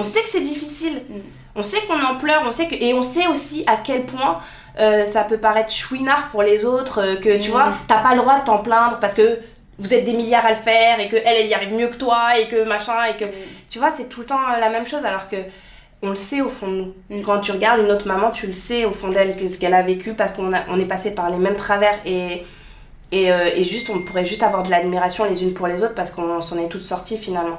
On sait que c'est difficile. Mm. On sait qu'on en pleure, on sait que et on sait aussi à quel point euh, ça peut paraître chouinard pour les autres, euh, que tu mm. vois, t'as pas le droit de t'en plaindre parce que vous êtes des milliards à le faire et que elle, elle y arrive mieux que toi et que machin et que mm. tu vois, c'est tout le temps la même chose alors que on le sait au fond de nous. Quand tu regardes une autre maman, tu le sais au fond d'elle que ce qu'elle a vécu parce qu'on on est passé par les mêmes travers et et, euh, et, juste on pourrait juste avoir de l'admiration les unes pour les autres parce qu'on s'en est toutes sorties finalement.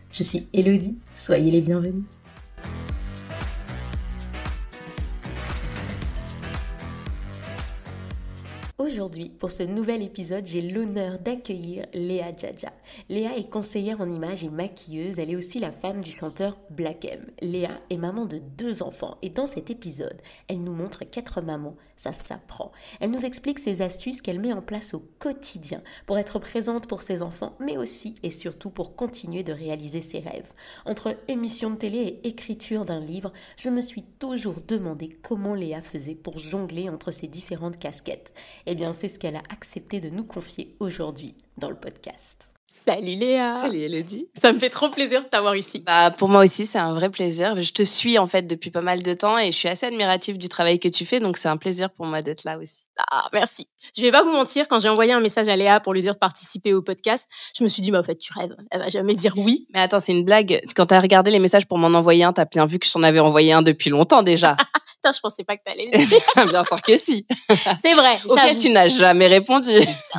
Je suis Elodie, soyez les bienvenus. Aujourd'hui, pour ce nouvel épisode, j'ai l'honneur d'accueillir Léa Djadja. Léa est conseillère en images et maquilleuse. Elle est aussi la femme du chanteur Black M. Léa est maman de deux enfants et dans cet épisode, elle nous montre qu'être maman, ça s'apprend. Elle nous explique ses astuces qu'elle met en place au quotidien pour être présente pour ses enfants, mais aussi et surtout pour continuer de réaliser ses rêves. Entre émission de télé et écriture d'un livre, je me suis toujours demandé comment Léa faisait pour jongler entre ces différentes casquettes. Eh bien, c'est ce qu'elle a accepté de nous confier aujourd'hui dans le podcast. Salut Léa Salut Elodie Ça me fait trop plaisir de t'avoir ici. Bah, pour moi aussi, c'est un vrai plaisir. Je te suis en fait depuis pas mal de temps et je suis assez admirative du travail que tu fais, donc c'est un plaisir pour moi d'être là aussi. Ah, merci. Je vais pas vous mentir, quand j'ai envoyé un message à Léa pour lui dire de participer au podcast, je me suis dit, mais en fait, tu rêves, elle va jamais dire oui. Mais attends, c'est une blague. Quand tu as regardé les messages pour m'en envoyer un, t'as bien vu que je t'en avais envoyé un depuis longtemps déjà. Putain, je pensais pas que t'allais le dire. bien sûr que si. C'est vrai. Auquel tu n'as jamais répondu.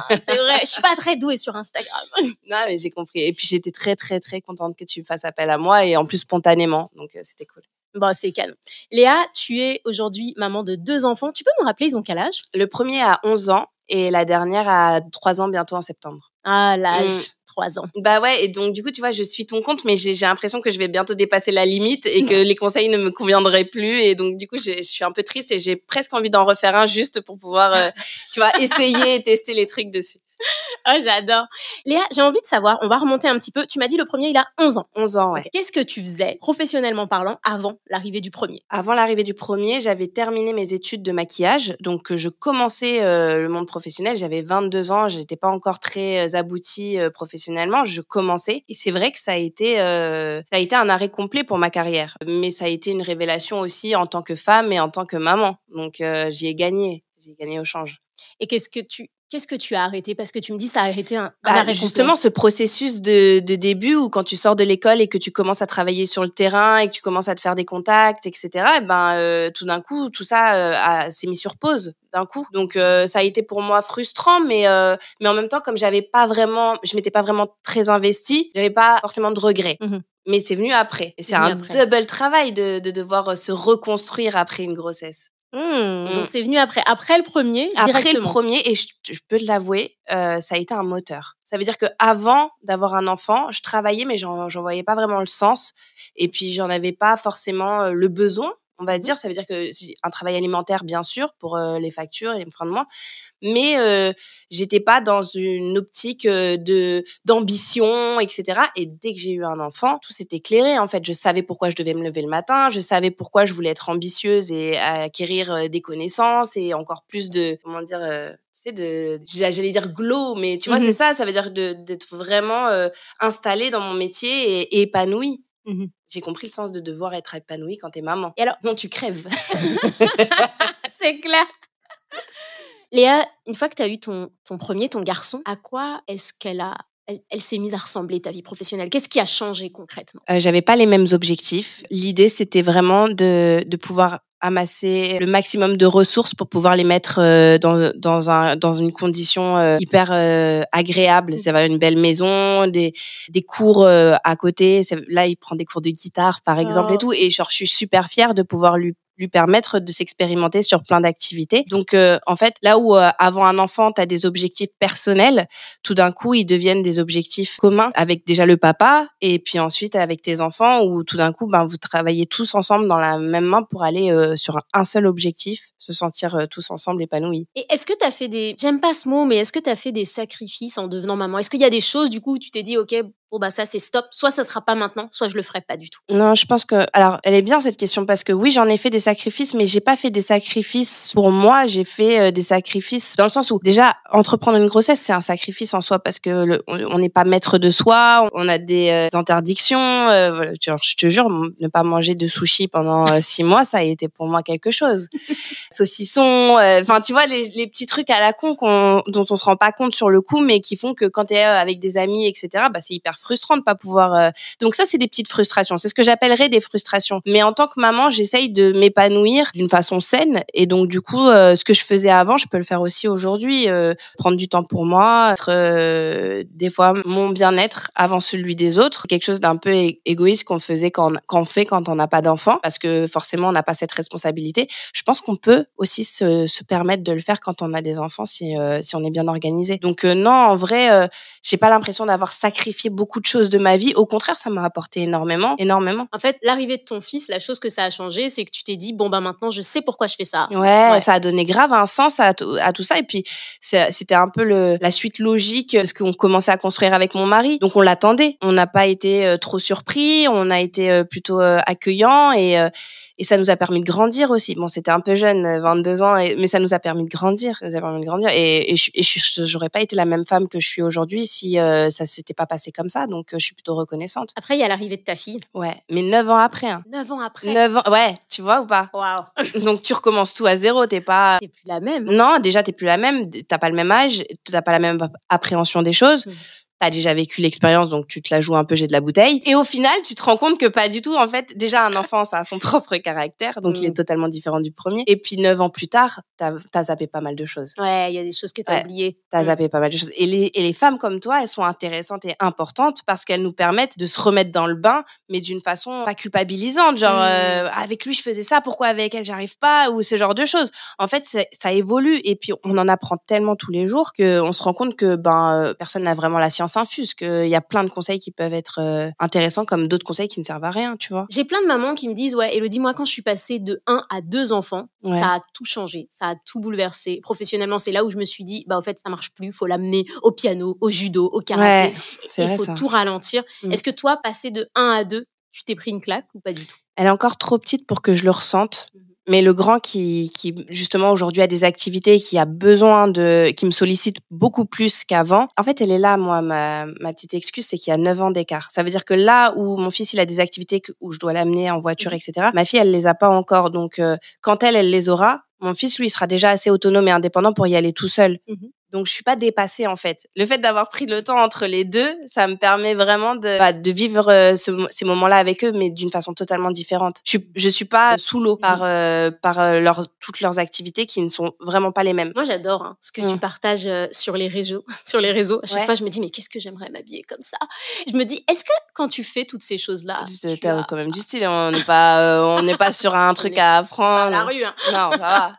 C'est vrai, je suis pas très douée sur Instagram. non, mais j'ai compris. Et puis j'étais très, très, très contente que tu fasses appel à moi et en plus spontanément. Donc euh, c'était cool. Bon, c'est canon. Léa, tu es aujourd'hui maman de deux enfants. Tu peux nous rappeler, ils ont quel âge? Le premier a 11 ans et la dernière a 3 ans bientôt en septembre. Ah, l'âge. Mm. 3 ans. Bah ouais, et donc du coup, tu vois, je suis ton compte, mais j'ai l'impression que je vais bientôt dépasser la limite et que les conseils ne me conviendraient plus. Et donc du coup, je suis un peu triste et j'ai presque envie d'en refaire un juste pour pouvoir, euh, tu vois, essayer et tester les trucs dessus. oh, j'adore. Léa, j'ai envie de savoir, on va remonter un petit peu. Tu m'as dit le premier, il a 11 ans. 11 ans, ouais. Qu'est-ce que tu faisais, professionnellement parlant, avant l'arrivée du premier? Avant l'arrivée du premier, j'avais terminé mes études de maquillage. Donc, je commençais euh, le monde professionnel. J'avais 22 ans. Je n'étais pas encore très euh, aboutie euh, professionnellement. Je commençais. Et c'est vrai que ça a, été, ça a été un arrêt complet pour ma carrière. Mais ça a été une révélation aussi en tant que femme et en tant que maman. Donc, j'y ai gagné. J'ai gagné au change. Et qu'est-ce que tu Qu'est-ce que tu as arrêté? Parce que tu me dis ça a arrêté un, bah, arrêt Justement, ce processus de, de, début où quand tu sors de l'école et que tu commences à travailler sur le terrain et que tu commences à te faire des contacts, etc. Et eh ben euh, tout d'un coup, tout ça euh, s'est mis sur pause d'un coup. Donc euh, ça a été pour moi frustrant, mais mais en même temps, comme j'avais pas vraiment, je m'étais pas vraiment très investie, j'avais pas forcément de regrets. Mmh mais c'est venu après. Et c'est un double travail de, de devoir se reconstruire après une grossesse. Mmh. Donc c'est venu après, après le premier. Après le premier, et je, peux te l'avouer, euh, ça a été un moteur. Ça veut dire que avant d'avoir un enfant, je travaillais, mais j'en voyais pas vraiment le sens, et puis j'en avais pas forcément euh, le besoin on va dire. Ça veut dire que un travail alimentaire, bien sûr, pour euh, les factures et les freins de mois, mais euh, j'étais pas dans une optique de d'ambition, etc. Et dès que j'ai eu un enfant, tout s'est éclairé. En fait, je savais pourquoi je devais me lever le matin, je savais pourquoi je voulais être ambitieuse et acquérir des connaissances et encore plus de comment dire. tu sais, de, j'allais dire glow, mais tu vois, mmh c'est ça, ça veut dire d'être vraiment installée dans mon métier et, et épanouie. Mmh J'ai compris le sens de devoir être épanouie quand t'es maman. Et alors, non, tu crèves. c'est clair. Léa, une fois que tu as eu ton, ton premier, ton garçon, à quoi est-ce qu'elle a elle, s'est mise à ressembler ta vie professionnelle? Qu'est-ce qui a changé concrètement? Euh, J'avais pas les mêmes objectifs. L'idée, c'était vraiment de, de pouvoir amasser le maximum de ressources pour pouvoir les mettre euh, dans, dans, un, dans une condition euh, hyper euh, agréable. Ça va une belle maison, des, des cours à côté. Là, il prend des cours de guitare, par exemple, et oh. tout. Et genre, je suis super fière de pouvoir lui lui permettre de s'expérimenter sur plein d'activités. Donc, euh, en fait, là où euh, avant un enfant, tu as des objectifs personnels, tout d'un coup, ils deviennent des objectifs communs avec déjà le papa et puis ensuite avec tes enfants où tout d'un coup, ben, vous travaillez tous ensemble dans la même main pour aller euh, sur un seul objectif, se sentir tous ensemble épanouis. Et est-ce que tu as fait des, j'aime pas ce mot, mais est-ce que tu as fait des sacrifices en devenant maman? Est-ce qu'il y a des choses, du coup, où tu t'es dit, OK, bon bah ça c'est stop, soit ça sera pas maintenant, soit je le ferai pas du tout. Non, je pense que alors elle est bien cette question parce que oui, j'en ai fait des sacrifices mais j'ai pas fait des sacrifices pour moi, j'ai fait euh, des sacrifices dans le sens où déjà entreprendre une grossesse, c'est un sacrifice en soi parce que on n'est pas maître de soi, on a des euh, interdictions, euh, je te jure ne pas manger de sushi pendant six mois, ça a été pour moi quelque chose. Saucisson, enfin tu vois les, les, petits trucs à la con dont on se rend pas compte sur le coup mais qui font que quand tu es avec des amis etc, bah c'est hyper frustrant de pas pouvoir. Euh, donc ça, c'est des petites frustrations. C'est ce que j'appellerais des frustrations. Mais en tant que maman, j'essaye de m'épanouir d'une façon saine. Et donc du coup, euh, ce que je faisais avant, je peux le faire aussi aujourd'hui. Euh, prendre du temps pour moi, être des fois mon bien-être avant celui des autres. Quelque chose d'un peu égoïste qu'on faisait quand qu'on fait quand on n'a pas d'enfant, parce que forcément on n'a pas cette responsabilité. Je pense qu'on peut aussi se, se, permettre de le faire quand on a des enfants si si on est bien organisé. Donc non, en vrai, j'ai pas l'impression d'avoir sacrifié beaucoup de choses de ma vie. Au contraire, ça m'a apporté énormément, énormément. En fait, l'arrivée de ton fils, la chose que ça a changé, c'est que tu t'es dit, bon, bah maintenant, je sais pourquoi je fais ça. Ouais, ça a donné grave un sens à, à tout ça. Et puis, c'était un peu le, la suite logique, ce qu'on commençait à construire avec mon mari. Donc, on l'attendait. On n'a pas été euh, trop surpris, on a été euh, plutôt euh, accueillant et, et ça nous a permis de grandir aussi. Bon, c'était un peu jeune, 22 ans, mais ça nous a permis de grandir. Ça nous a permis de grandir. Et, et, je j'aurais pas été la même femme que je suis aujourd'hui si ça s'était pas passé comme ça donc je suis plutôt reconnaissante. Après, il y a l'arrivée de ta fille. Ouais, mais 9 ans après. Hein. 9 ans après 9 ans, ouais, tu vois ou pas? Waouh Donc tu recommences tout à zéro, t'es pas... T'es plus la même. Non, déjà, t'es plus la même, t'as pas le même âge, t'as pas la même appréhension des choses. Mmh t'as déjà vécu l'expérience, donc tu te la joues un peu, j'ai de la bouteille. Et au final, tu te rends compte que pas du tout. En fait, déjà, un enfant, ça a son propre caractère, donc il est mm. totalement différent du premier. Et puis, neuf ans plus tard, t'as as zappé pas mal de choses. Ouais, il y a des choses que t'as ouais, oubliées. T'as mm. zappé pas mal de choses. Et les, et les femmes comme toi, elles sont intéressantes et importantes parce qu'elles nous permettent de se remettre dans le bain, mais d'une façon pas culpabilisante. Genre, mm. euh, avec lui, je faisais ça, pourquoi avec elle, j'arrive pas, ou ce genre de choses. En fait, ça évolue et puis on en apprend tellement tous les jours qu'on se rend compte que ben, euh, personne n'a vraiment la science infuse, que y a plein de conseils qui peuvent être euh, intéressants comme d'autres conseils qui ne servent à rien, tu vois. J'ai plein de mamans qui me disent ouais, Elodie, moi quand je suis passée de 1 à 2 enfants, ça a tout changé, ça a tout bouleversé. Professionnellement, c'est là où je me suis dit bah en fait ça marche plus, faut l'amener au piano, au judo, au karaté, il faut tout ralentir. Mm. Est-ce que toi passer de 1 à 2, tu t'es pris une claque ou pas du tout? Elle est encore trop petite pour que je le ressente. Mm. Mais le grand qui, qui justement aujourd'hui a des activités, qui a besoin de, qui me sollicite beaucoup plus qu'avant. En fait, elle est là, moi, ma, ma petite excuse, c'est qu'il y a 9 ans d'écart. Ça veut dire que là où mon fils, il a des activités où je dois l'amener en voiture, mmh etc. Ma fille, elle les a pas encore. Donc, euh, quand elle, elle les aura, mon fils, lui, sera déjà assez autonome et indépendant pour y aller tout seul. Mmh donc je suis pas dépassée en fait. Le fait d'avoir pris le temps entre les deux, ça me permet vraiment de, bah, de vivre euh, ces moments-là avec eux, mais d'une façon totalement différente. Je suis, je suis pas sous l'eau par mmh. euh, par euh, leur, toutes leurs activités qui ne sont vraiment pas les mêmes. Moi j'adore hein, ce que tu mmh. partages sur les réseaux. Sur les réseaux, à chaque fois je me dis mais qu'est-ce que j'aimerais m'habiller comme ça? Je me dis est-ce que quand tu fais toutes ces choses là, tu as quand même du style. On n'est pas on n'est pas sur un truc à apprendre. Pas la rue. Hein. Non ça va.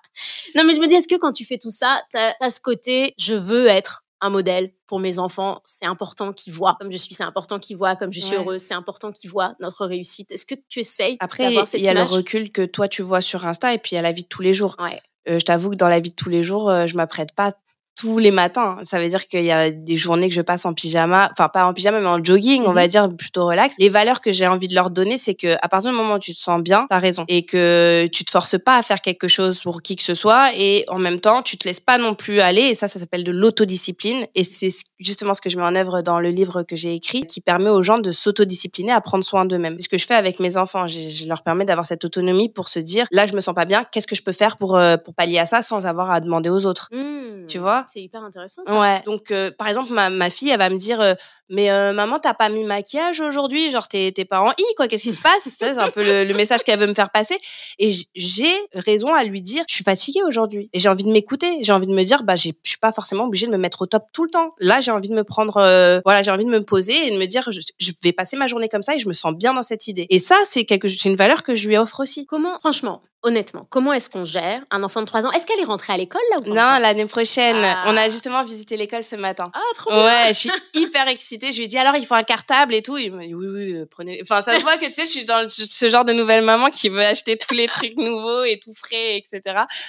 Non, mais je me dis, est-ce que quand tu fais tout ça, tu as, ce côté, je veux être un modèle pour mes enfants, c'est important qu'ils voient comme je suis, c'est important qu'ils voient comme je suis heureuse, c'est important qu'ils voient notre réussite. Est-ce que tu essayes Après, il y a le recul que toi tu vois sur Insta et puis il y a la vie de tous les jours. Ouais. Euh, je t'avoue que dans la vie de tous les jours, euh, je m'apprête pas tous les matins. Ça veut dire qu'il y a des journées que je passe en pyjama, enfin pas en pyjama mais en jogging, on va mhm. dire plutôt relax. Les valeurs que j'ai envie de leur donner, c'est que à partir du moment où tu te sens bien, t'as raison et que tu te forces pas à faire quelque chose pour qui que ce soit et en même temps tu te laisses pas non plus aller et ça ça s'appelle de l'autodiscipline et c'est justement ce que je mets en œuvre dans le livre que j'ai écrit qui permet aux gens de s'autodiscipliner, à prendre soin d'eux-mêmes. C'est ce que je fais avec mes enfants, je, leur permets d'avoir cette autonomie pour se dire là je me sens pas bien, qu'est-ce que je peux faire pour euh, pour pallier à ça sans avoir à demander aux autres. Mmh. Tu vois? C'est hyper intéressant. Ouais. Donc, euh, par exemple, ma, ma, fille, elle va me dire, euh, mais euh, maman, t'as pas mis maquillage aujourd'hui? Genre, t'es pas en i, quoi Qu'est-ce qui se passe? C'est un peu le, message qu'elle veut me faire passer. Et j'ai raison à lui dire, je suis fatiguée aujourd'hui. Et j'ai envie de m'écouter. J'ai envie de me dire, bah, je suis pas forcément obligée de me mettre au top tout le temps. Là, j'ai envie de me prendre, euh, voilà, j'ai envie de me poser et de me dire, je, je, vais passer ma journée comme ça et je me sens bien dans cette idée. Et ça, c'est quelque, c'est une valeur que je lui offre aussi. Comment, franchement, honnêtement, comment est-ce qu'on gère un enfant de 3 ans? Est-ce qu'elle est rentrée à l'école là ou Non, l'année prochaine. Ah. On a justement visité l'école ce matin. Ah, trop bien. Ouais, je suis hyper excitée. Je lui ai dit alors il faut un cartable et tout. Il m'a dit oui, oui, euh, prenez. Enfin, ça se voit que tu sais, je suis dans ce genre de nouvelle maman qui veut acheter tous les trucs nouveaux et tout frais, etc.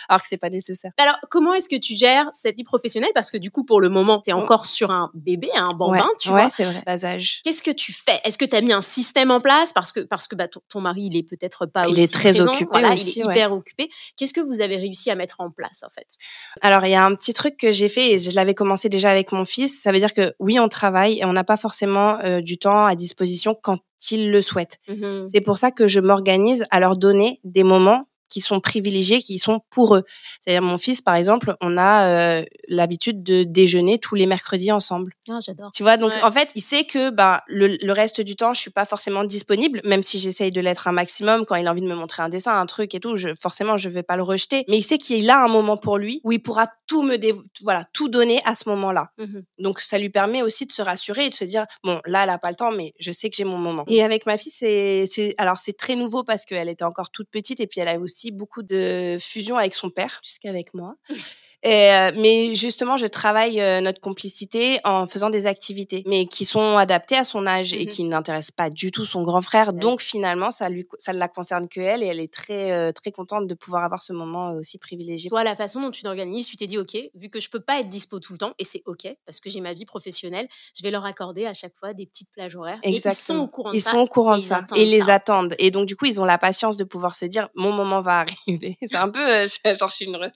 Alors que c'est pas nécessaire. Alors, comment est-ce que tu gères cette vie professionnelle? Parce que du coup, pour le moment, tu es encore sur un bébé, un bambin, tu vois. C'est vrai, bas âge. Qu'est-ce que tu fais? Est-ce que tu as mis un système en place? Parce que, parce que bah, ton, mari, il est peut-être pas il aussi est très présent. occupé voilà, aussi, il est hyper occupé. Qu'est-ce que vous avez réussi à mettre en place en fait? Alors il y a un petit truc que j'ai fait et je l'avais commencé déjà avec mon fils. Ça veut dire que oui, on travaille et on n'a pas forcément euh, du temps à disposition quand il le souhaite. Mmh C'est pour ça que je m'organise à leur donner des moments qui sont privilégiés, qui sont pour eux. C'est-à-dire mon fils, par exemple, on a euh, l'habitude de déjeuner tous les mercredis ensemble. Ah, j'adore. Tu vois, donc en fait, il sait que bah, le, le, reste du temps, je suis pas forcément disponible, même si j'essaye de l'être un maximum. Quand il a envie de me montrer un dessin, un truc et tout, je, forcément, je vais pas le rejeter. Mais il sait qu'il a un moment pour lui où il pourra tout me voilà tout donner à ce moment-là. Mmh donc ça lui permet aussi de se rassurer et de se dire bon là elle a pas le temps, mais je sais que j'ai mon moment. Et avec ma fille, c'est c'est alors c'est très nouveau parce qu'elle était encore toute petite et puis elle a aussi beaucoup de fusion avec son père, jusqu'avec moi. Et, euh, mais justement, je travaille euh, notre complicité en faisant des activités, mais qui sont adaptées à son âge et mmh qui n'intéressent pas du tout son grand frère. Donc finalement, ça lui, ça ne la concerne que elle et elle est très, euh, très contente de pouvoir avoir ce moment aussi privilégié. Toi, la façon dont tu t'organises, tu t'es dit, ok, vu que je peux pas être dispo tout le temps, et c'est ok parce que j'ai ma vie professionnelle, je vais leur accorder à chaque fois des petites plages horaires. Exactement. Et ils sont au courant de ils ça. Sont au courant de ça et ils les ça. attendent. Et donc du coup, ils ont la patience de pouvoir se dire, mon moment va arriver. c'est un peu genre je suis une.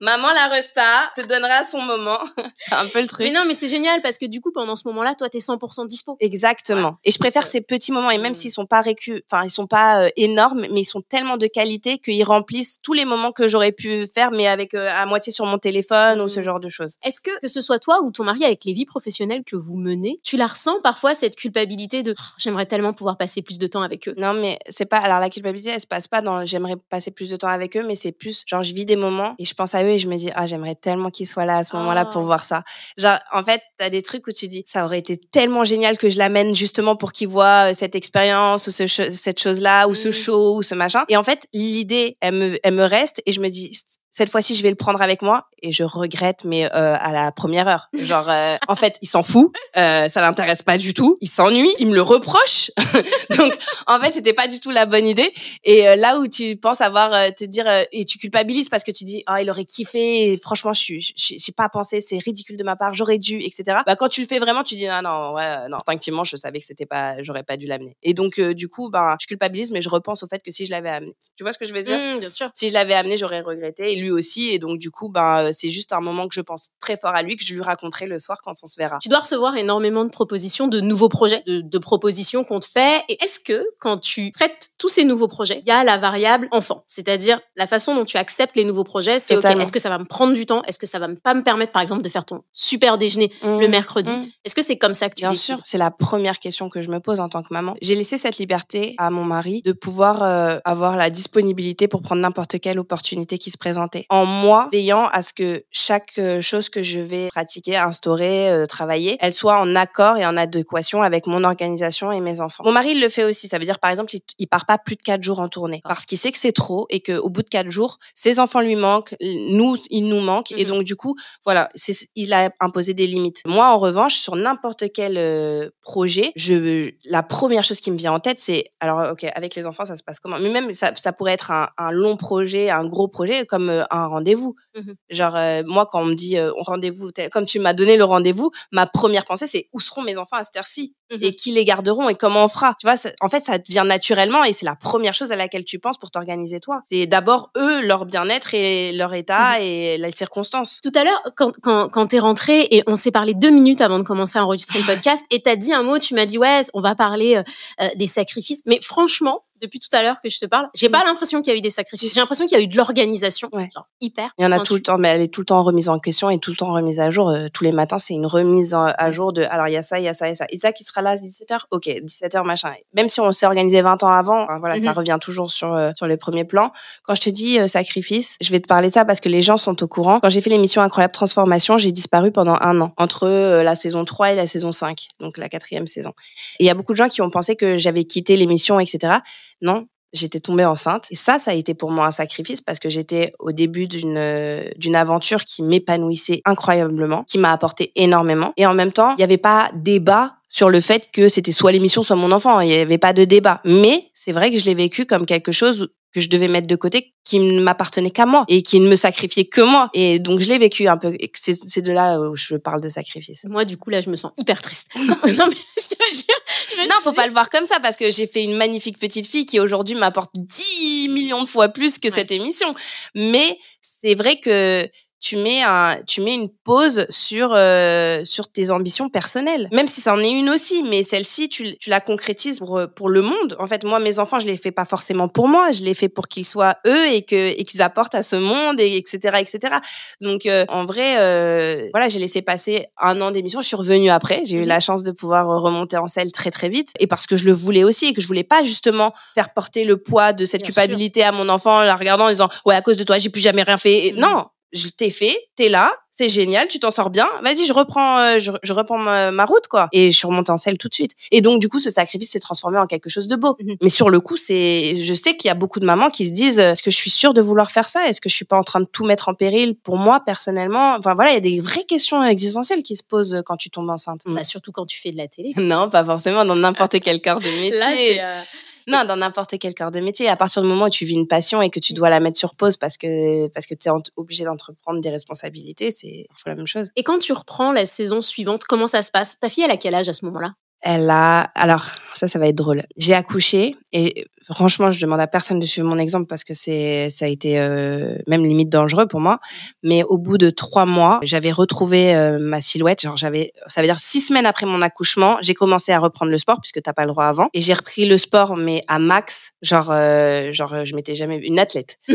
Maman la resta te donnera son moment. c'est un peu le truc. Mais non, mais c'est génial parce que du coup, pendant ce moment-là, toi, t'es 100% dispo. Exactement. Ouais. Et je préfère ces petits moments. Et même mmh. s'ils sont pas récu, enfin, ils sont pas euh, énormes, mais ils sont tellement de qualité qu'ils remplissent tous les moments que j'aurais pu faire, mais avec euh, à moitié sur mon téléphone mmh. ou ce genre de choses. Est-ce que, que ce soit toi ou ton mari avec les vies professionnelles que vous menez, tu la ressens parfois cette culpabilité de oh, j'aimerais tellement pouvoir passer plus de temps avec eux? Non, mais c'est pas. Alors la culpabilité, elle se passe pas dans j'aimerais passer plus de temps avec eux, mais c'est plus genre je vis des moments et je pense à eux et je me dis ah j'aimerais tellement qu'ils soient là à ce moment-là pour Oh. voir ça. Genre, en fait, t'as des trucs où tu dis, ça aurait été tellement génial que je l'amène justement pour qu'ils voient cette expérience ou ce cette chose-là ou ce Mm. show ou ce machin. Et en fait, l'idée, elle me, elle me reste et je me dis, cette fois-ci, je vais le prendre avec moi et je regrette, mais euh, à la première heure. Genre, euh, en fait, il s'en fout, euh, ça l'intéresse pas du tout, il s'ennuie, il me le reproche. Donc, en fait, c'était pas du tout la bonne idée. Et euh, là où tu penses avoir te dire et tu culpabilises parce que tu dis ah il aurait kiffé, et franchement je suis j'ai pas pensé, c'est ridicule de ma part, j'aurais dû, etc. Bah quand tu le fais vraiment, tu dis ah non ouais non instinctivement je savais que c'était pas j'aurais pas dû l'amener. Et donc du coup ben je culpabilise, mais je repense au fait que si je l'avais amené, tu vois ce que je veux dire? Mmh, bien sûr. si je l'avais amené, j'aurais regretté, et lui aussi. Et donc, du coup, ben, euh, c'est juste un moment que je pense très fort à lui, que je lui raconterai le soir quand on se verra. Tu dois recevoir énormément de propositions, de nouveaux projets, de, de propositions qu'on te fait. Et est-ce que quand tu traites tous ces nouveaux projets, il y a la variable enfant? C'est-à-dire la façon dont tu acceptes les nouveaux projets, c'est ok, est-ce que ça va me prendre du temps? Est-ce que ça va pas me permettre, par exemple, de faire ton super déjeuner le Mmh, mercredi? Mmh. Est-ce que c'est comme ça que tu Bien sûr, c'est la première question que je me pose en tant que maman. J'ai laissé cette liberté à mon mari de pouvoir euh, avoir la disponibilité pour prendre n'importe quelle opportunité qui se présentait. En moi, veillant à ce que chaque euh, chose que je vais pratiquer, instaurer, euh, travailler, elle soit en accord et en adéquation avec mon organisation et mes enfants. Mon mari, il le fait aussi. Ça veut dire, par exemple, il, il part pas plus de quatre jours en tournée parce qu'il sait que c'est trop et qu'au bout de quatre jours, ses enfants lui manquent, nous, il nous manque. Et Mhm. donc, du coup, voilà, il a imposé des limites. Moi, en revanche, sur n'importe quel euh, projet, je, la première chose qui me vient en tête, c'est, alors, ok, avec les enfants, ça se passe comment? Mais même, ça, ça pourrait être un, un long projet, un gros projet, comme euh, un rendez-vous. Mhm. Genre, euh, moi, quand on me dit euh, rendez-vous, comme tu m'as donné le rendez-vous, ma première pensée, c'est où seront mes enfants à cette heure-ci? Mmh et qui les garderont et comment on fera. Tu vois, en fait, ça vient naturellement et c'est la première chose à laquelle tu penses pour t'organiser toi. C'est d'abord eux, leur bien-être et leur état mmh et les circonstances. Tout à l'heure, quand, quand, quand t'es rentré et on s'est parlé deux minutes avant de commencer à enregistrer le podcast et t'as dit un mot, tu m'as dit ouais, on va parler euh, euh, des sacrifices. Mais franchement, depuis tout à l'heure que je te parle, j'ai pas mm. l'impression qu'il y a eu des sacrifices. J'ai l'impression qu'il y a eu de l'organisation, genre hyper. Il y en a tout le temps, mais elle est tout le temps remise en question et tout le temps remise à jour. Euh, tous les matins, c'est une remise à jour de. Alors il y a ça, il y a ça, il y a ça. Et ça qui sera là à 17h. Ok, 17h machin. Même si on s'est organisé 20 ans avant, voilà, ça mm-hmm. revient toujours sur euh, sur les premiers plans. Quand je te dis euh, sacrifice, je vais te parler de ça parce que les gens sont au courant. Quand j'ai fait l'émission Incroyable Transformation, j'ai disparu pendant un an entre la saison 3 et la saison 5, donc la quatrième saison. Et il y a beaucoup de gens qui ont pensé que j'avais quitté l'émission, etc. Non, j'étais tombée enceinte. Et ça, ça a été pour moi un sacrifice parce que j'étais au début d'une d'une aventure qui m'épanouissait incroyablement, qui m'a apporté énormément. Et en même temps, il n'y avait pas débat sur le fait que c'était soit l'émission, soit mon enfant. Il n'y avait pas de débat. Mais c'est vrai que je l'ai vécu comme quelque chose que je devais mettre de côté, qui ne m'appartenait qu'à moi et qui ne me sacrifiait que moi. Et donc je l'ai vécu un peu. C'est de là où je parle de sacrifice. Moi, du coup, là, je me sens hyper triste. non, mais je te jure. non, faut pas le voir comme ça parce que j'ai fait une magnifique petite fille qui aujourd'hui m'apporte 10 millions de fois plus que cette émission. Mais c'est vrai que tu mets un, tu mets une pause sur euh, sur tes ambitions personnelles, même si ça en est une aussi, mais celle-ci tu, tu la concrétises pour pour le monde. En fait, moi mes enfants, je les fais pas forcément pour moi, je les fais pour qu'ils soient eux et que et qu'ils apportent à ce monde et etc etc. Donc euh, en vrai, euh, voilà, j'ai laissé passer un an d'émission, je suis revenue après, j'ai eu mmh la chance de pouvoir remonter en selle très très vite. Et parce que je le voulais aussi et que je voulais pas justement faire porter le poids de cette culpabilité à mon enfant en la regardant en disant ouais à cause de toi j'ai plus jamais rien fait. Mmh non, je t'ai fait, t'es là, c'est génial, tu t'en sors bien. Vas-y, je reprends, euh, je, reprends ma, route, quoi. Et je suis remontée en selle tout de suite. Et donc, du coup, ce sacrifice s'est transformé en quelque chose de beau. Mhm. Mais sur le coup, c'est, je sais qu'il y a beaucoup de mamans qui se disent, est-ce que je suis sûre de vouloir faire ça? Est-ce que je suis pas en train de tout mettre en péril pour moi personnellement? Enfin voilà, il y a des vraies questions existentielles qui se posent quand tu tombes enceinte. Bah, surtout quand tu fais de la télé. non, pas forcément dans n'importe quel corps de métier. Là, non, dans n'importe quel corps de métier. À partir du moment où tu vis une passion et que tu dois la mettre sur pause parce que, parce que tu es obligé d'entreprendre des responsabilités, c'est la même chose. Et quand tu reprends la saison suivante, comment ça se passe? Ta fille, elle a quel âge à ce moment-là? Elle a. Alors, ça, ça va être drôle. J'ai accouché et franchement, je demande à personne de suivre mon exemple parce que c'est, ça a été euh, même limite dangereux pour moi. Mais au bout de trois mois, j'avais retrouvé euh, ma silhouette. Genre, j'avais, ça veut dire six semaines après mon accouchement, j'ai commencé à reprendre le sport puisque t'as pas le droit avant. Et j'ai repris le sport, mais à max. Genre, euh, genre, je m'étais jamais une athlète.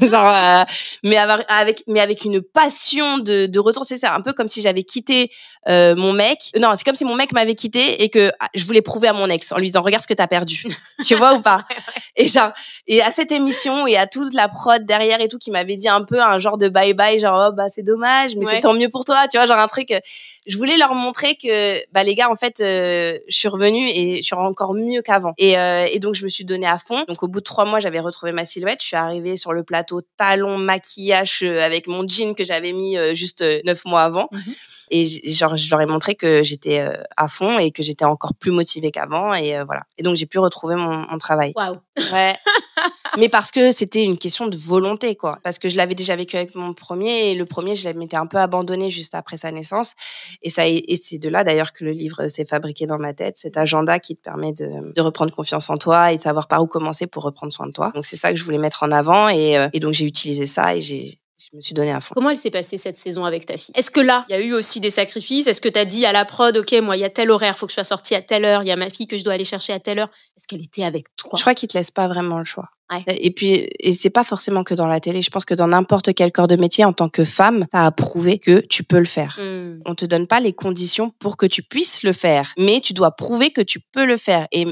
genre, mais avec, mais avec une passion de, de retour. C'est ça, un peu comme si j'avais quitté mon mec. Non, c'est comme si mon mec m'avait quitté et que ah, je voulais prouver à mon ex en lui disant regarde ce que t'as perdu. tu vois pas? Et genre, et à cette émission et à toute la prod derrière et tout qui m'avait dit un peu un genre de bye bye, genre oh, bah c'est dommage, mais c'est tant mieux pour toi, tu vois, genre un truc. Euh, je voulais leur montrer que bah les gars en fait, euh, je suis revenue et je suis encore mieux qu'avant. Et, euh, et donc je me suis donnée à fond. Donc au bout de trois mois, j'avais retrouvé ma silhouette. Je suis arrivée sur le plateau talon maquillage avec mon jean que j'avais mis juste neuf mois avant. Mmh et genre je leur ai montré que j'étais à fond et que j'étais encore plus motivée qu'avant et euh, voilà. Et donc j'ai pu retrouver mon, mon travail. Waouh. Ouais. Mais parce que c'était une question de volonté quoi. Parce que je l'avais déjà vécu avec mon premier et le premier je m'étais un peu abandonné juste après sa naissance. Et ça et c'est de là d'ailleurs que le livre s'est fabriqué dans ma tête cet agenda qui te permet de, de, reprendre confiance en toi et de savoir par où commencer pour reprendre soin de toi. Donc c'est ça que je voulais mettre en avant et, euh, et donc j'ai utilisé ça et j'ai je me suis donné à fond. Comment elle s'est passée cette saison avec ta fille? Est-ce que là, il y a eu aussi des sacrifices? Est-ce que tu as dit à la prod, OK, moi, il y a tel horaire, faut que je sois sortie à telle heure, il y a ma fille que je dois aller chercher à telle heure? Est-ce qu'elle était avec toi? Je crois qu'il te laisse pas vraiment le choix. Et puis, et c'est pas forcément que dans la télé. Je pense que dans n'importe quel corps de métier, en tant que femme, t'as à prouver que tu peux le faire. Mmh. On te donne pas les conditions pour que tu puisses le faire, mais tu dois prouver que tu peux le faire. Et,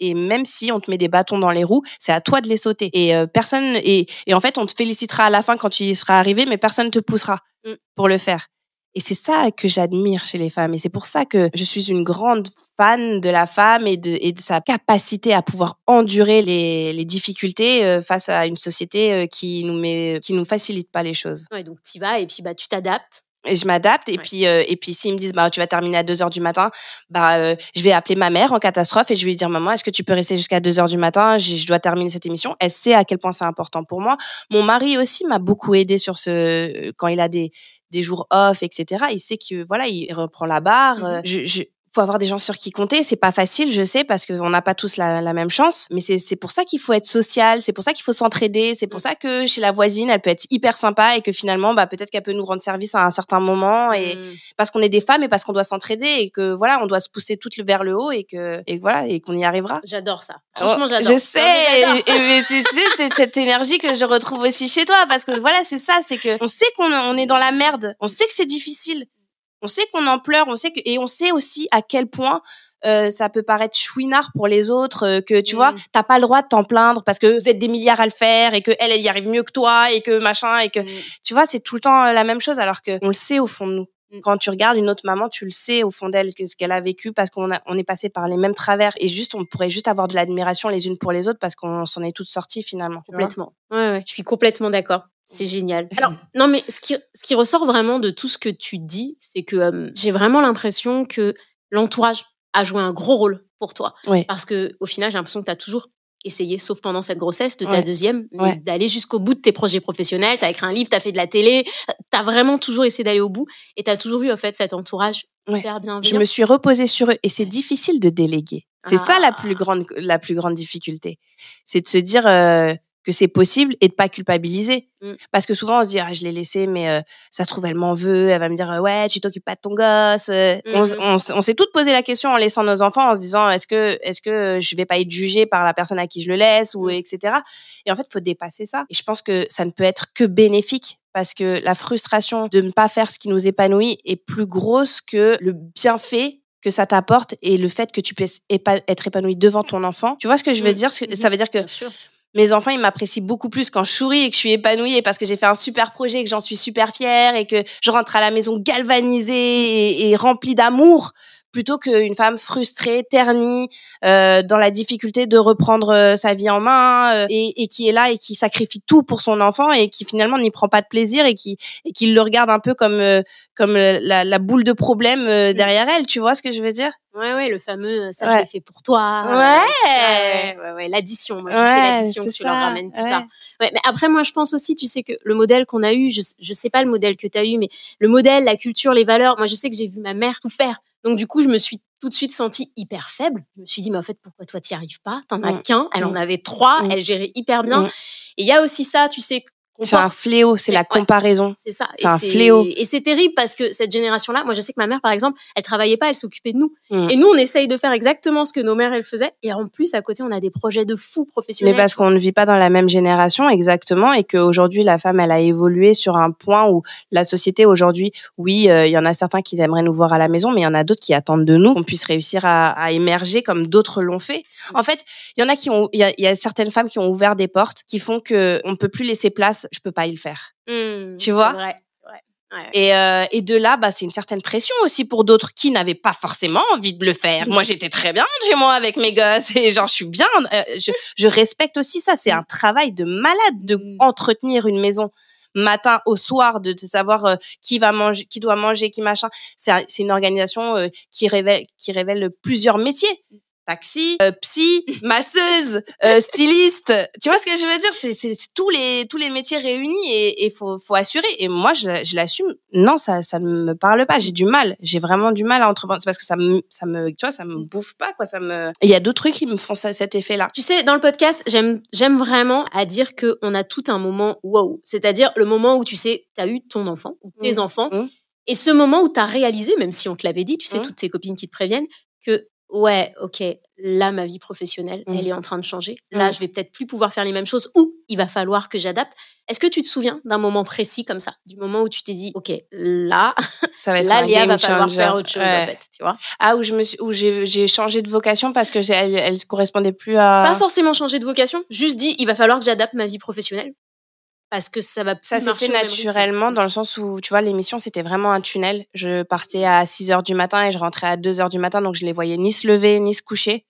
et même si on te met des bâtons dans les roues, c'est à toi de les sauter. Et euh, personne, et, et en fait, on te félicitera à la fin quand tu y seras arrivé, mais personne te poussera mmh. pour le faire. Et c'est ça que j'admire chez les femmes. Et c'est pour ça que je suis une grande fan de la femme et de, sa capacité à pouvoir endurer les, les difficultés euh, face à une société euh, qui nous met, qui nous facilite pas les choses. Ouais, donc tu vas et puis bah tu t'adaptes et je m'adapte et puis euh, et puis s'ils me disent bah tu vas terminer à 2 heures du matin bah euh, je vais appeler ma mère en catastrophe et je vais lui dire maman est-ce que tu peux rester jusqu'à 2 heures du matin? Je, je, dois terminer cette émission. Elle sait à quel point c'est important pour moi. Mon mari aussi m'a beaucoup aidé sur ce quand il a des des jours off etc il sait que voilà il reprend la barre mmh je, je faut avoir des gens sur qui compter. C'est pas facile, je sais, parce qu'on n'a pas tous la, la, même chance. Mais c'est pour ça qu'il faut être social. C'est pour ça qu'il faut s'entraider. C'est pour ça que chez la voisine, elle peut être hyper sympa et que finalement, bah, peut-être qu'elle peut nous rendre service à un certain moment. Et mmh. parce qu'on est des femmes et parce qu'on doit s'entraider et que voilà, on doit se pousser toutes vers le haut et que et voilà et qu'on y arrivera. J'adore ça. Franchement, j'adore. Je sais. et, tu sais, c'est cette énergie que je retrouve aussi chez toi parce que voilà, c'est ça, c'est que on sait qu'on on est dans la merde. On sait que c'est difficile on sait qu'on en pleure, on sait que et on sait aussi à quel point euh, ça peut paraître chouinard pour les autres, euh, que tu vois, mmh. t'as pas le droit de t'en plaindre parce que vous êtes des milliards à le faire et que elle, elle y arrive mieux que toi et que machin et que mmh. tu vois, c'est tout le temps euh, la même chose alors que on le sait au fond de nous. Mmh. Quand tu regardes une autre maman, tu le sais au fond d'elle que ce qu'elle a vécu parce qu'on on est passé par les mêmes travers et juste on pourrait juste avoir de l'admiration les unes pour les autres parce qu'on s'en est toutes sorties finalement. Complètement. Ouais, ouais, je suis complètement d'accord. C'est génial. Alors, non, mais ce qui, ce qui ressort vraiment de tout ce que tu dis, c'est que j'ai vraiment l'impression que l'entourage a joué un gros rôle pour toi. Parce que au final, j'ai l'impression que tu as toujours essayé, sauf pendant cette grossesse de ta deuxième, d'aller jusqu'au bout de tes projets professionnels. Tu as écrit un livre, tu as fait de la télé, tu as vraiment toujours essayé d'aller au bout et tu as toujours eu en fait cet entourage hyper bienveillant. Je me suis reposée sur eux et c'est difficile de déléguer. C'est ça la plus ah. grande la plus grande difficulté. C'est de se dire euh, que c'est possible et de pas culpabiliser. Mmh. Parce que souvent on se dit ah je l'ai laissé mais euh, ça se trouve elle m'en veut, elle va me dire ouais tu t'occupes pas de ton gosse. Euh. Mmh on, on, s'est toutes posé la question en laissant nos enfants en se disant est-ce que est-ce que je vais pas être jugée par la personne à qui je le laisse ou mmh. etc. Et en fait faut dépasser ça. Et je pense que ça ne peut être que bénéfique parce que la frustration de ne pas faire ce qui nous épanouit est plus grosse que le bienfait que ça t'apporte et le fait que tu puisses être épanoui devant ton enfant. Tu vois ce que je veux dire? Ça veut dire que mes enfants, ils m'apprécient beaucoup plus quand je souris et que je suis épanouie et parce que j'ai fait un super projet et que j'en suis super fière et que je rentre à la maison galvanisée et, remplie d'amour plutôt qu'une femme frustrée, ternie, euh, dans la difficulté de reprendre euh, sa vie en main euh, et, et, qui est là et qui sacrifie tout pour son enfant et qui finalement n'y prend pas de plaisir et qui et qui le regarde un peu comme euh, comme la, la, boule de problème mmh. derrière elle. Tu vois ce que je veux dire? Ouais, ouais, le fameux ça je l'ai fait pour toi. Ouais, ouais, ouais, l'addition. Moi, je c'est l'addition que tu leur ramènes plus tard. Ouais, mais après, moi, je pense aussi, tu sais que le modèle qu'on a eu, je, je sais pas le modèle que tu as eu, mais le modèle, la culture, les valeurs. Moi, je sais que j'ai vu ma mère tout faire donc du coup, je me suis tout de suite sentie hyper faible. Je me suis dit, mais en fait, pourquoi toi, tu n'y arrives pas? T'en as mmh. qu'un. Elle en mmh. avait trois. Mmh. Elle gérait hyper bien. Et il y a aussi ça, tu sais, c'est un fléau, c'est la comparaison. c'est ça. C'est un fléau. Et c'est terrible parce que cette génération-là, moi je sais que ma mère par exemple, elle travaillait pas, elle s'occupait de nous. Mm. Et nous on essaye de faire exactement ce que nos mères elles faisaient. Et en plus à côté on a des projets de fous professionnels. Mais parce qu'on ne vit pas dans la même génération exactement et qu'aujourd'hui la femme elle a évolué sur un point où la société aujourd'hui, oui, euh, il y en a certains qui aimeraient nous voir à la maison, mais il y en a d'autres qui attendent de nous qu'on puisse réussir à, à émerger comme d'autres l'ont fait. Mm. En fait, il y en a qui ont, il y a, y a certaines femmes qui ont ouvert des portes qui font que on peut plus laisser place je peux pas y le faire. Mmh, tu vois? vrai. Et, euh, et de là, bah, c'est une certaine pression aussi pour d'autres qui n'avaient pas forcément envie de le faire. moi, j'étais très bien chez moi avec mes gosses et genre, je suis bien. Euh, je, je, respecte aussi ça. C'est mmh. un travail de malade de mmh. entretenir une maison matin au soir, de, de savoir euh, qui va manger, qui doit manger, qui machin. C'est une organisation euh, qui révèle, qui révèle plusieurs métiers taxi, euh, psy, masseuse, euh, styliste. Tu vois ce que je veux dire? C'est tous les tous les métiers réunis et il faut faut assurer. Et moi, je, je l'assume. Non, ça ça ne me parle pas. J'ai du mal. J'ai vraiment du mal à entreprendre. C'est parce que ça me ça me tu vois ça me bouffe pas quoi. Ça me. Il y a d'autres trucs qui me font ça, cet effet là. Tu sais, dans le podcast, j'aime j'aime vraiment à dire que on a tout un moment wow. C'est-à-dire le moment où tu sais, tu as eu ton enfant ou tes mmh. enfants. Mmh. Et ce moment où tu as réalisé, même si on te l'avait dit, tu sais, mmh. toutes tes copines qui te préviennent, que ouais, ok, là, ma vie professionnelle, elle mmh. est en train de changer. Là, mmh. je vais peut-être plus pouvoir faire les mêmes choses ou il va falloir que j'adapte. Est-ce que tu te souviens d'un moment précis comme ça, du moment où tu t'es dit, ok, là, ça va être là, Léa va falloir faire autre chose, en fait, tu vois? Ah, où je me suis, où j'ai changé de vocation parce que elle, elle correspondait plus à. Pas forcément changer de vocation, juste dit, il va falloir que j'adapte ma vie professionnelle parce que ça va ça s'est fait naturellement dans le sens où tu vois l'émission c'était vraiment un tunnel. Je partais à 6 heures du matin et je rentrais à 2 heures du matin donc je les voyais ni se lever ni se coucher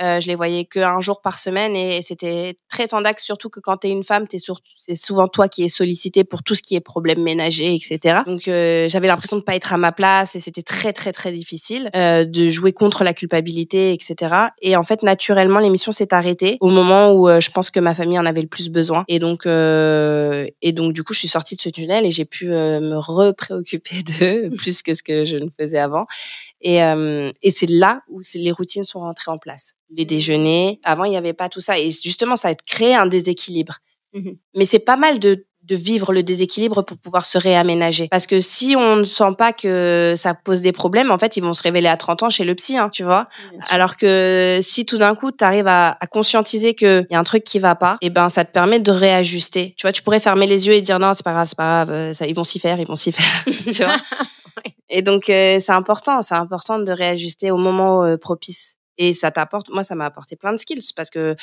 euh, je les voyais qu'un jour par semaine et, c'était très tendax, surtout que quand tu es une femme, c'est souvent toi qui es sollicité pour tout ce qui est problème ménager, etc. Donc euh, j'avais l'impression de pas être à ma place et c'était très très très difficile euh, de jouer contre la culpabilité, etc. Et en fait, naturellement, l'émission s'est arrêtée au moment où euh, je pense que ma famille en avait le plus besoin. Et donc euh, et donc du coup, je suis sortie de ce tunnel et j'ai pu me repréoccuper d'eux plus que ce que je ne faisais avant. Et, euh, et c'est là où les routines sont rentrées en place. Les déjeuners, avant il n'y avait pas tout ça. Et justement, ça a créé un déséquilibre. Mmh Mais c'est pas mal de de vivre le déséquilibre pour pouvoir se réaménager. Parce que si on ne sent pas que ça pose des problèmes, en fait, ils vont se révéler à 30 ans chez le psy, hein, tu vois. Alors que si tout d'un coup, tu arrives à, à, conscientiser qu'il y a un truc qui va pas, et eh ben ça te permet de réajuster. Tu vois, tu pourrais fermer les yeux et dire non, c'est pas grave, c'est pas grave, euh, ça, ils vont s'y faire, ils vont s'y faire. tu vois Et donc, euh, c'est important, c'est important de réajuster au moment euh, propice. Et ça t'apporte, moi, ça m'a apporté plein de skills parce que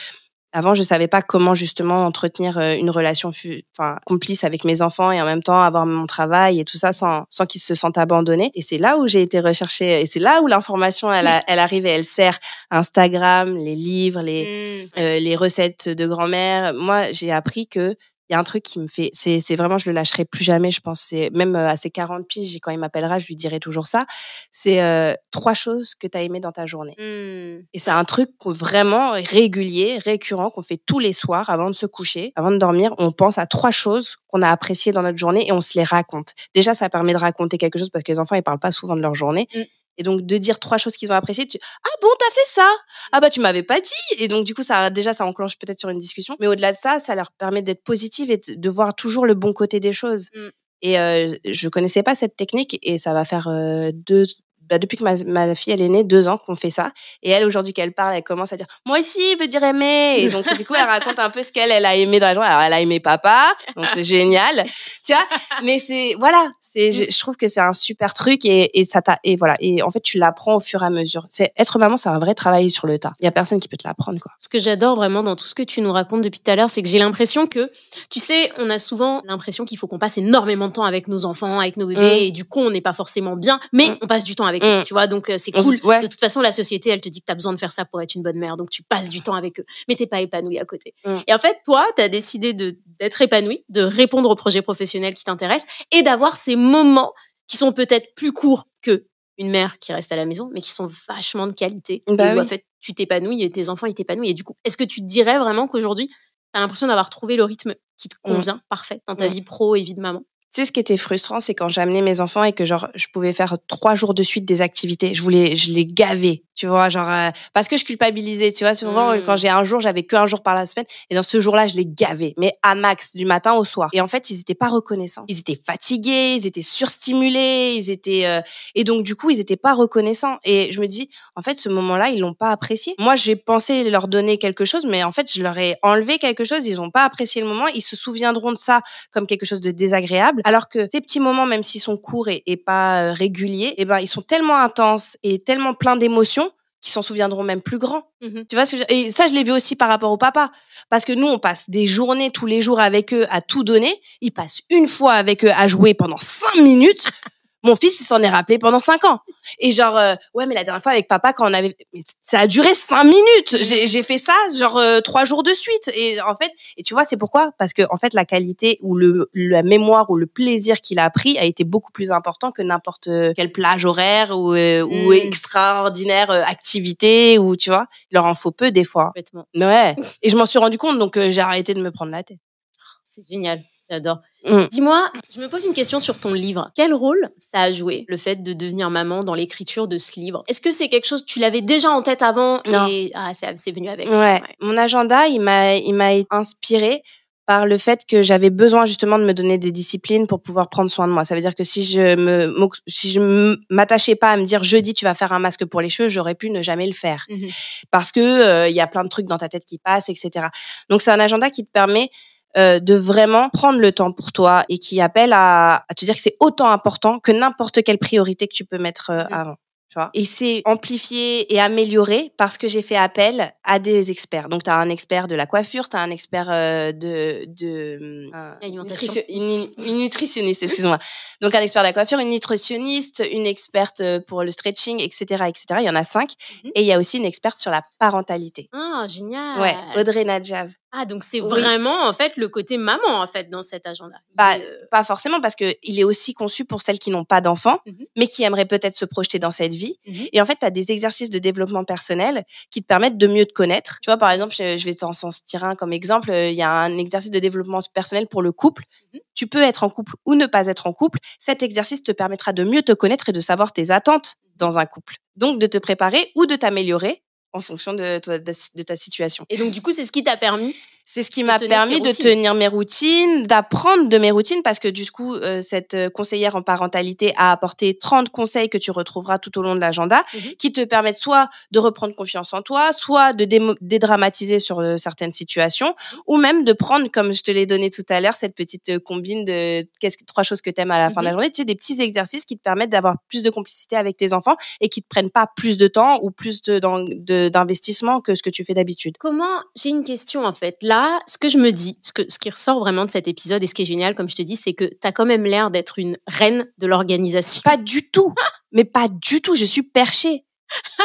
avant, je savais pas comment justement entretenir une relation enfin complice avec mes enfants et en même temps avoir mon travail et tout ça sans, sans qu'ils se sentent abandonnés. Et c'est là où j'ai été recherchée et c'est là où l'information elle, elle arrive et elle sert Instagram, les livres, les euh, les recettes de grand-mère. Moi, j'ai appris que il y a un truc qui me fait, c'est, c'est vraiment, je le lâcherai plus jamais, je pense. C'est même euh, à ses 40 piges, quand il m'appellera, je lui dirai toujours ça. C'est euh, trois choses que tu as aimées dans ta journée. Mmh. Et c'est un truc vraiment régulier, récurrent, qu'on fait tous les soirs avant de se coucher, avant de dormir. On pense à trois choses qu'on a appréciées dans notre journée et on se les raconte. Déjà, ça permet de raconter quelque chose parce que les enfants, ils parlent pas souvent de leur journée. Mmh. Et donc de dire trois choses qu'ils ont appréciées, tu ah bon t'as fait ça? Ah bah tu m'avais pas dit et donc du coup ça déjà ça enclenche peut-être sur une discussion, mais au-delà de ça ça leur permet d'être positive et de voir toujours le bon côté des choses. Mmh. Et euh, je connaissais pas cette technique et ça va faire euh, deux bah, depuis que ma, ma, fille elle est née, deux ans qu'on fait ça. Et elle aujourd'hui qu'elle parle, elle commence à dire moi aussi veut dire aimer. Et donc du coup elle raconte un peu ce qu'elle elle a aimé dans la journée. Alors elle a aimé papa, donc c'est génial, tu vois. Mais c'est voilà, c'est je, trouve que c'est un super truc et, et ça t'a et voilà et en fait tu l'apprends au fur et à mesure. C'est être maman, c'est un vrai travail sur le tas. Il y a personne qui peut te l'apprendre quoi. Ce que j'adore vraiment dans tout ce que tu nous racontes depuis tout à l'heure, c'est que j'ai l'impression que tu sais, on a souvent l'impression qu'il faut qu'on passe énormément de temps avec nos enfants, avec nos bébés mmh. et du coup on n'est pas forcément bien, mais mmh. on passe du temps avec Mmh. tu vois. Donc, euh, c'est cool. De toute façon, la société, elle te dit que tu as besoin de faire ça pour être une bonne mère. Donc, tu passes du temps avec eux. Mais t'es pas épanoui à côté. Mmh. Et en fait, toi, tu as décidé d'être épanoui, de répondre aux projets professionnels qui t'intéressent et d'avoir ces moments qui sont peut-être plus courts que une mère qui reste à la maison, mais qui sont vachement de qualité. Bah en fait, tu t'épanouis et tes enfants, ils t'épanouissent. Et du coup, est-ce que tu te dirais vraiment qu'aujourd'hui, tu as l'impression d'avoir trouvé le rythme qui te mmh. convient parfait dans ta vie pro et vie de maman? Sais, ce qui était frustrant, c'est quand j'amenais mes enfants et que genre je pouvais faire trois jours de suite des activités. Je voulais, je les gavais, tu vois, genre euh, parce que je culpabilisais, tu vois. Souvent, quand mmh. j'ai un jour, j'avais qu'un jour par la semaine, et dans ce jour-là, je les gavais, mais à max du matin au soir. Et en fait, ils étaient pas reconnaissants. Ils étaient fatigués, ils étaient surstimulés, ils étaient euh, et donc du coup, ils étaient pas reconnaissants. Et je me dis, en fait, ce moment-là, ils l'ont pas apprécié. Moi, j'ai pensé leur donner quelque chose, mais en fait, je leur ai enlevé quelque chose. Ils ont pas apprécié le moment. Ils se souviendront de ça comme quelque chose de désagréable alors que ces petits moments, même s'ils sont courts et, pas euh, réguliers, eh ben ils sont tellement intenses et tellement pleins d'émotions qu'ils s'en souviendront même plus grands. Mmh tu vois ce que je... Et ça, je l'ai vu aussi par rapport au papa. Parce que nous, on passe des journées tous les jours avec eux à tout donner. Ils passent une fois avec eux à jouer pendant cinq minutes. Mon fils, il s'en est rappelé pendant cinq ans. Et genre, euh, ouais, mais la dernière fois avec papa, quand on avait, ça a duré cinq minutes. J'ai fait ça, genre euh, trois jours de suite. Et en fait, et tu vois, c'est pourquoi? Parce que en fait, la qualité ou le la mémoire ou le plaisir qu'il a appris a été beaucoup plus important que n'importe quelle plage horaire ou, euh, ou mmh. extraordinaire activité ou tu vois. Il leur en faut peu des fois. Ouais. Et je m'en suis rendu compte, donc j'ai arrêté de me prendre la tête. C'est génial. J'adore. Mm. Dis-moi, je me pose une question sur ton livre. Quel rôle ça a joué, le fait de devenir maman dans l'écriture de ce livre? Est-ce que c'est quelque chose, tu l'avais déjà en tête avant non. et ah, c'est venu avec ouais. Mon agenda, il m'a inspiré par le fait que j'avais besoin justement de me donner des disciplines pour pouvoir prendre soin de moi. Ça veut dire que si je me si je m'attachais pas à me dire jeudi tu vas faire un masque pour les cheveux, j'aurais pu ne jamais le faire mmh parce que euh, il y a plein de trucs dans ta tête qui passent, etc. Donc c'est un agenda qui te permet euh, de vraiment prendre le temps pour toi et qui appelle à, à te dire que c'est autant important que n'importe quelle priorité que tu peux mettre euh, mmh. avant. Tu vois et c'est amplifié et amélioré parce que j'ai fait appel à des experts. Donc, tu as un expert de la coiffure, tu as un expert euh, de... de une, une, nutritionniste, excuse-moi. Donc, un expert de la coiffure, une nutritionniste, une experte pour le stretching, etc. etc. Il y en a cinq. Mmh et il y a aussi une experte sur la parentalité. Ah, génial Ouais, Audrey Nadjav. Ah, donc c'est vraiment en fait le côté maman en fait dans cet agenda. Bah, pas forcément parce que il est aussi conçu pour celles qui n'ont pas d'enfants, mmh mais qui aimeraient peut-être se projeter dans cette vie. Mmh et en fait, tu as des exercices de développement personnel qui te permettent de mieux te connaître. Tu vois, par exemple, je, vais t'en tirer un comme exemple. Il y a un exercice de développement personnel pour le couple. Mmh tu peux être en couple ou ne pas être en couple. Cet exercice te permettra de mieux te connaître et de savoir tes attentes dans un couple. Donc, de te préparer ou de t'améliorer en fonction de, ta situation. Et donc, du coup, c'est ce qui t'a permis c'est ce qui m'a permis de tenir mes routines, d'apprendre de mes routines, parce que du coup, euh, cette euh, conseillère en parentalité a apporté 30 conseils que tu retrouveras tout au long de l'agenda, mmh qui te permettent soit de reprendre confiance en toi, soit de dédramatiser sur euh, certaines situations, mmh ou même de prendre, comme je te l'ai donné tout à l'heure, cette petite combine de qu'est-ce que trois choses que tu aimes à la fin de la mmh journée, tu sais, des petits exercices qui te permettent d'avoir plus de complicité avec tes enfants et qui te prennent pas plus de temps ou plus d'investissement que ce que tu fais d'habitude. Comment, j'ai une question en fait, là, ce que je me dis, ce, que, ce qui ressort vraiment de cet épisode et ce qui est génial, comme je te dis, c'est que tu as quand même l'air d'être une reine de l'organisation. Pas du tout. mais pas du tout. Je suis perchée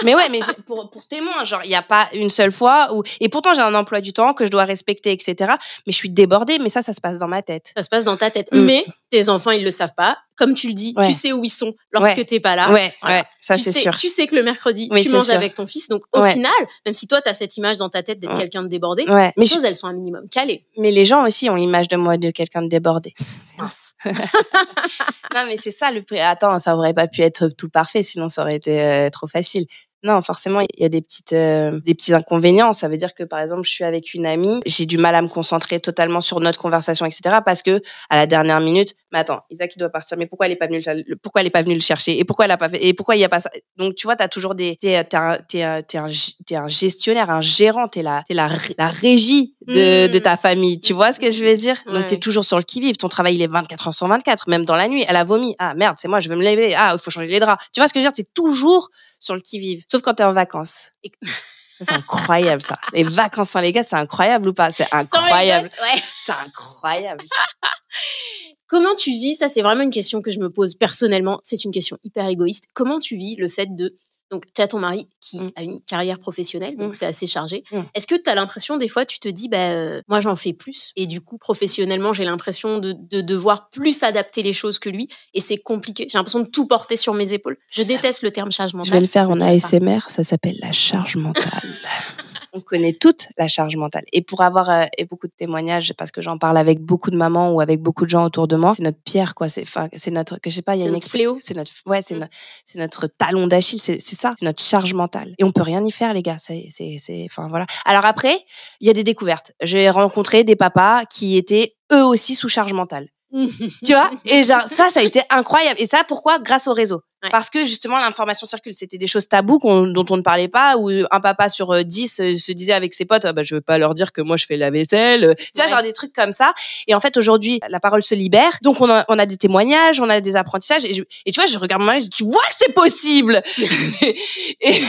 mais ouais, mais pour, pour témoin, genre, il n'y a pas une seule fois où. Et pourtant, j'ai un emploi du temps que je dois respecter, etc. Mais je suis débordée, mais ça, ça se passe dans ma tête. Ça se passe dans ta tête. Mm. Mais tes enfants, ils le savent pas. Comme tu le dis, tu sais où ils sont lorsque tu t'es pas là. Ouais, ouais, ça c'est sûr. Tu sais que le mercredi, tu manges avec ton fils. Donc, au final, même si toi, tu as cette image dans ta tête d'être quelqu'un de débordé, les choses, elles sont un minimum calées. Mais les gens aussi ont l'image de moi de quelqu'un de débordé. Mince. non, mais c'est ça le prix. Attends, ça aurait pas pu être tout parfait, sinon ça aurait été euh, trop facile. Non, forcément, il y a des petites, euh, des petits inconvénients. Ça veut dire que, par exemple, je suis avec une amie, j'ai du mal à me concentrer totalement sur notre conversation, etc. Parce que à la dernière minute, mais attends, Isaac il doit partir, mais pourquoi elle est pas venue le, pourquoi elle est pas venue le chercher et pourquoi elle a pas fait et pourquoi il y a pas ça? Donc tu vois, t'as toujours des, t'es, t'es un, t'es un, t'es un, un, gestionnaire, un gérant, t'es la, t'es la, la régie de, de ta mmh. famille. Tu vois ce que je veux dire? Ouais. Donc t'es toujours sur le qui vive. Ton travail il est 24 heures sur 24, même dans la nuit. Elle a vomi. Ah merde, c'est moi, je veux me lever. Ah, il faut changer les draps. Tu vois ce que je veux dire? T'es toujours sur le qui vive, sauf quand tu es en vacances. c'est incroyable, ça. Les vacances sans les gars, c'est incroyable ou pas? C'est incroyable. Ouais. C'est incroyable. Comment tu vis? Ça, c'est vraiment une question que je me pose personnellement. C'est une question hyper égoïste. Comment tu vis le fait de donc, tu as ton mari qui mmh. a une carrière professionnelle, donc mmh. c'est assez chargé. Mmh. Est-ce que tu as l'impression, des fois, tu te dis, bah, euh, moi, j'en fais plus. Et du coup, professionnellement, j'ai l'impression de, devoir plus adapter les choses que lui. Et c'est compliqué? J'ai l'impression de tout porter sur mes épaules. Je déteste le terme charge mentale. Je vais le faire en ASMR. Ça s'appelle la charge mentale. On connaît toute la charge mentale. Et pour avoir euh, et beaucoup de témoignages, parce que j'en parle avec beaucoup de mamans ou avec beaucoup de gens autour de moi, c'est notre pierre, quoi. C'est, c'est notre, que je sais pas, il y a une fléau. C'est notre, ouais, c'est, mmh. c'est notre talon d'Achille. C'est, c'est ça, c'est notre charge mentale. Et on peut rien y faire, les gars. C'est, c'est, c'est, enfin voilà. Alors après, il y a des découvertes. J'ai rencontré des papas qui étaient eux aussi sous charge mentale. tu vois? Et genre, ça, ça a été incroyable. Et ça, pourquoi? Grâce au réseau. Parce que justement, l'information circule. C'était des choses taboues dont on ne parlait pas, où un papa sur 10 euh, euh, se disait avec ses potes, ah bah, je veux pas leur dire que moi je fais la vaisselle. Tu vois, genre des trucs comme ça. Et en fait, aujourd'hui, la parole se libère. Donc, on a, on a des témoignages, on a des apprentissages. Et, et tu vois, je regarde mon mari, je dis, tu vois que c'est possible? et,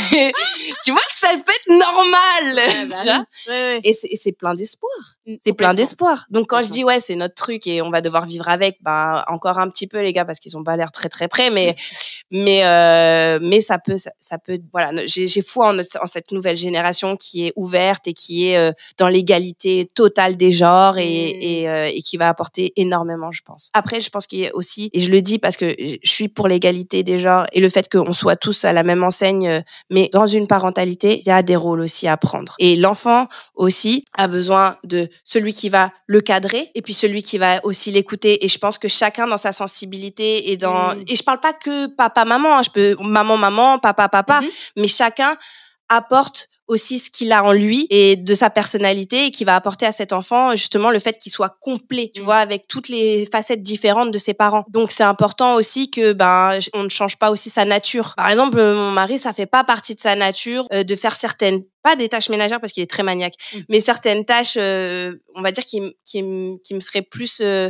tu vois que ça peut être normal. Bah et c'est plein d'espoir. Mm, c'est plein d'espoir. Donc, quand je dis, ouais, c'est notre truc et on va devoir vivre avec, bah, encore un petit peu, les gars, parce qu'ils ont pas l'air très, très près. Mais, mais euh, mais ça peut ça, peut voilà j'ai foi en, en, cette nouvelle génération qui est ouverte et qui est euh, dans l'égalité totale des genres et mmh. et, euh, et, qui va apporter énormément je pense après je pense qu'il y a aussi et je le dis parce que je suis pour l'égalité des genres et le fait qu'on soit tous à la même enseigne euh, mais dans une parentalité il y a des rôles aussi à prendre et l'enfant aussi a besoin de celui qui va le cadrer et puis celui qui va aussi l'écouter et je pense que chacun dans sa sensibilité et dans mmh. et je parle pas que papa papa, maman. Hein, je peux maman, maman, papa, papa. Mhm. Mais chacun apporte aussi ce qu'il a en lui et de sa personnalité et qui va apporter à cet enfant justement le fait qu'il soit complet, tu mhm. vois, avec toutes les facettes différentes de ses parents. Donc c'est important aussi que ben on ne change pas aussi sa nature. Par exemple, mon mari, ça fait pas partie de sa nature euh, de faire certaines pas des tâches ménagères parce qu'il est très maniaque, mhm. mais certaines tâches, euh, on va dire qui qui, qui me seraient plus euh,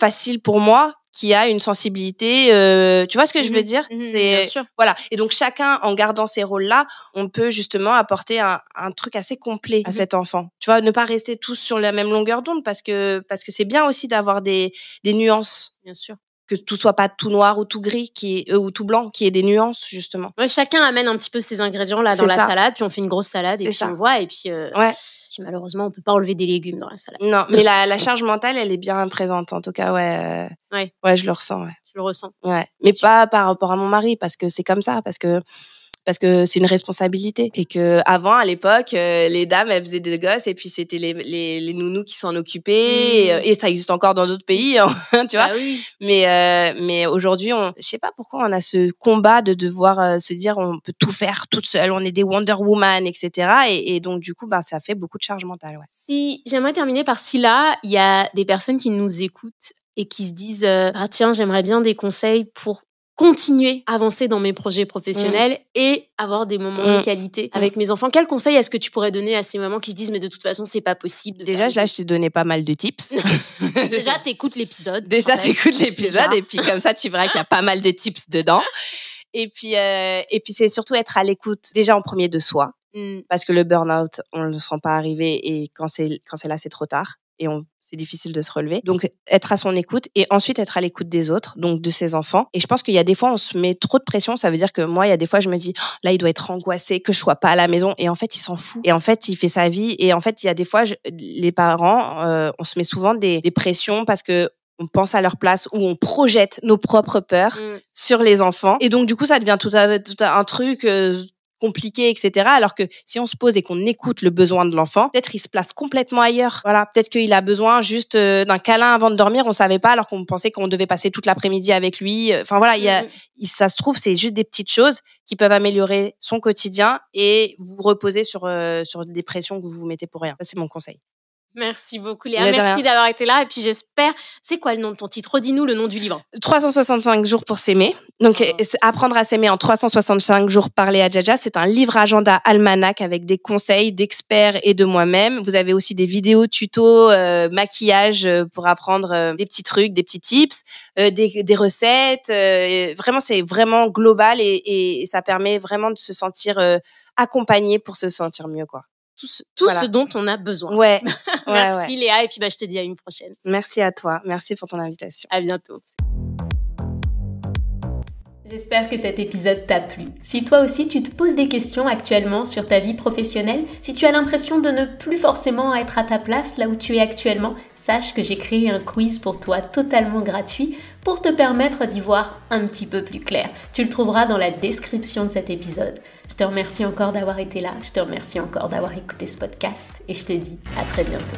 faciles pour moi qui a une sensibilité. Euh, tu vois ce que je veux mmh dire? Mmh C'est voilà. Et donc chacun, en gardant ces rôles-là, on peut justement apporter un, un truc assez complet à mmh cet enfant. Tu vois, ne pas rester tous sur la même longueur d'onde parce que parce que c'est bien aussi d'avoir des des nuances. Bien sûr que tout soit pas tout noir ou tout gris qui est, euh, ou tout blanc qui ait des nuances justement ouais, chacun amène un petit peu ses ingrédients là dans la salade puis on fait une grosse salade et puis on voit et puis euh, ouais malheureusement, on peut pas enlever des légumes dans la salade. Non, mais la, la charge mentale, elle est bien présente. En tout cas, ouais. Ouais. Ouais, je le ressens. Ouais. Je le ressens. Ouais. Mais pas par rapport à mon mari, parce que c'est comme ça, parce que parce que c'est une responsabilité et que avant à l'époque euh, les dames elles faisaient des gosses et puis c'était les, les, les nounous qui s'en occupaient et, Mmh. et ça existe encore dans d'autres pays hein, tu vois Bah oui. mais euh, mais aujourd'hui on je sais pas pourquoi on a ce combat de devoir euh, se dire on peut tout faire toute seule on est des Wonder Woman etc et, et donc du coup ben ça fait beaucoup de charge mentale ouais. Si j'aimerais terminer par si là, il y a des personnes qui nous écoutent et qui se disent ah tiens j'aimerais bien des conseils pour continuer à avancer dans mes projets professionnels et avoir des moments de Mm. qualité avec mes enfants. Quels conseils est-ce que tu pourrais donner à ces mamans qui se disent mais de toute façon c'est pas possible déjà là je t'ai donné pas mal de tips déjà t'écoutes l'épisode. Déjà, en fait. t'écoutes l'épisode et puis comme ça, tu verras qu'il y a pas mal de tips dedans. Et puis, euh, et puis c'est surtout être à l'écoute déjà en premier de soi, Mm. parce que le burn-out, on ne le sent pas arriver et quand c'est quand c'est là, c'est trop tard et on c'est difficile de se relever. Donc être à son écoute et ensuite être à l'écoute des autres, donc de ses enfants. Et je pense qu'il y a des fois on se met trop de pression, ça veut dire que moi il y a des fois je me dis Oh, là il doit être angoissé que je sois pas à la maison et en fait il s'en fout. Et en fait il fait sa vie et en fait il y a des fois je- les parents euh, on se met souvent des, des pressions parce que on pense à leur place ou on projette nos propres peurs Mm. sur les enfants. Et donc, du coup, ça devient tout, à, tout à- un truc euh, compliqué, etc. Alors que si on se pose et qu'on écoute le besoin de l'enfant, peut-être il se place complètement ailleurs. Voilà, peut-être qu'il a besoin juste euh, d'un câlin avant de dormir, on savait pas, alors qu'on pensait qu'on devait passer toute l'après-midi avec lui. Enfin voilà, il y a, Mm. il- ça se trouve, c'est juste des petites choses qui peuvent améliorer son quotidien et vous reposer sur, euh, sur des pressions que vous vous mettez pour rien. Ça, c'est mon conseil. Merci beaucoup Léa, Mais merci d'avoir été là et puis j'espère. C'est quoi le nom de ton titre? Redis-nous le nom du livre. 365 jours pour s'aimer. Donc, Oh. c'est apprendre à s'aimer en 365 jours par Léa Jaja. C'est un livre agenda almanach avec des conseils d'experts et de moi-même. Vous avez aussi des vidéos tutos, euh, maquillage euh, pour apprendre euh, des petits trucs, des petits tips, euh, des, des recettes. vraiment, c'est vraiment global et, et ça permet vraiment de se sentir accompagné pour se sentir mieux, quoi. Tout ce, tout Voilà. ce dont on a besoin. Ouais. ouais, merci ouais. Léa et puis bah, je te dis à une prochaine. Merci à toi. Merci pour ton invitation. À bientôt. J'espère que cet épisode t'a plu. Si toi aussi tu te poses des questions actuellement sur ta vie professionnelle, si tu as l'impression de ne plus forcément être à ta place là où tu es actuellement, sache que j'ai créé un quiz pour toi totalement gratuit pour te permettre d'y voir un petit peu plus clair. Tu le trouveras dans la description de cet épisode. Je te remercie encore d'avoir été là, je te remercie encore d'avoir écouté ce podcast et je te dis à très bientôt.